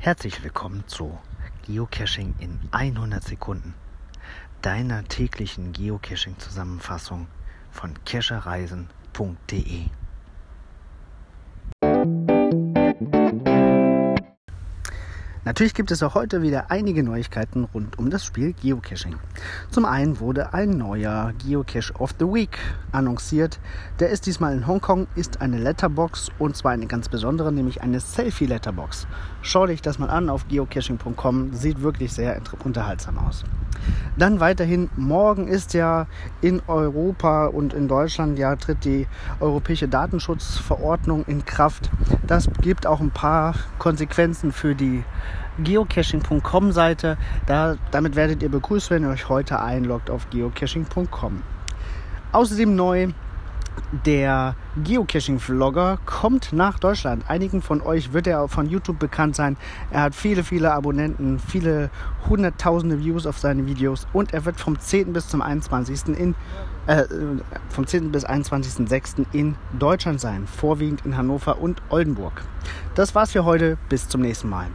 Herzlich willkommen zu Geocaching in 100 Sekunden, deiner täglichen Geocaching-Zusammenfassung von cachereisen.de. Natürlich gibt es auch heute wieder einige Neuigkeiten rund um das Spiel Geocaching. Zum einen wurde ein neuer Geocache of the Week annonciert. Der ist diesmal in Hongkong, ist eine Letterbox und zwar eine ganz besondere, nämlich eine Selfie-Letterbox. Schau dich das mal an auf geocaching.com, sieht wirklich sehr unterhaltsam aus. Dann weiterhin, morgen ist ja in Europa und in Deutschland ja tritt die europäische Datenschutzverordnung in Kraft. Das gibt auch ein paar Konsequenzen für die geocaching.com Seite. Da, damit werdet ihr begrüßt, wenn ihr euch heute einloggt auf geocaching.com. Außerdem neu, der Geocaching-Vlogger kommt nach Deutschland. Einigen von euch wird er von YouTube bekannt sein. Er hat viele, viele Abonnenten, viele hunderttausende Views auf seine Videos und er wird vom 10. bis zum 21. in äh, vom 10. bis 21.06. in Deutschland sein, vorwiegend in Hannover und Oldenburg. Das war's für heute. Bis zum nächsten Mal.